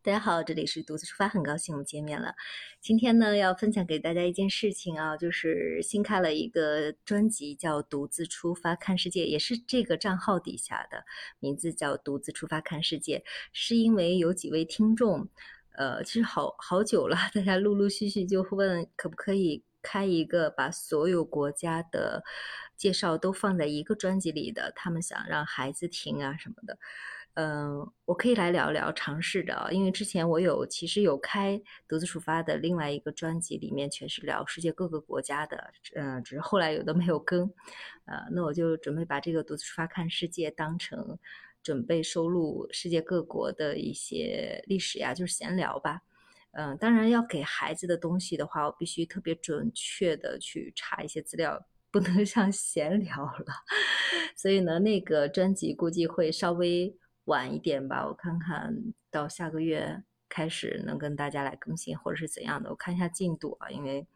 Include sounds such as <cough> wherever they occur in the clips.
大家好，这里是独自出发，很高兴我们见面了。今天呢，要分享给大家一件事情啊，就是新开了一个专辑，叫《独自出发看世界》，也是这个账号底下的名字叫《独自出发看世界》，是因为有几位听众，呃，其实好好久了，大家陆陆续续就问可不可以开一个把所有国家的介绍都放在一个专辑里的，他们想让孩子听啊什么的。嗯，我可以来聊一聊尝试着，因为之前我有其实有开独自出发的另外一个专辑，里面全是聊世界各个国家的，嗯，只是后来有的没有更，呃，那我就准备把这个独自出发看世界当成准备收录世界各国的一些历史呀，就是闲聊吧，嗯，当然要给孩子的东西的话，我必须特别准确的去查一些资料，不能 <laughs> 像闲聊了，<laughs> 所以呢，那个专辑估计会稍微。晚一点吧，我看看到下个月开始能跟大家来更新，或者是怎样的，我看一下进度啊。因为，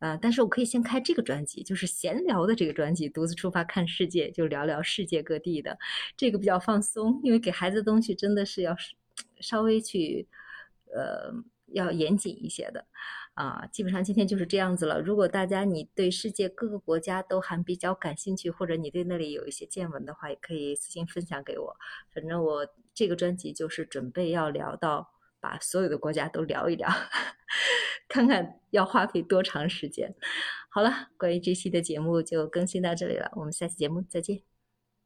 呃，但是我可以先开这个专辑，就是闲聊的这个专辑，独自出发看世界，就聊聊世界各地的，这个比较放松。因为给孩子的东西真的是要 <tsk> 稍微去，呃，要严谨一些的。啊，基本上今天就是这样子了。如果大家你对世界各个国家都还比较感兴趣，或者你对那里有一些见闻的话，也可以私信分享给我。反正我这个专辑就是准备要聊到把所有的国家都聊一聊，<laughs> 看看要花费多长时间。好了，关于这期的节目就更新到这里了，我们下期节目再见。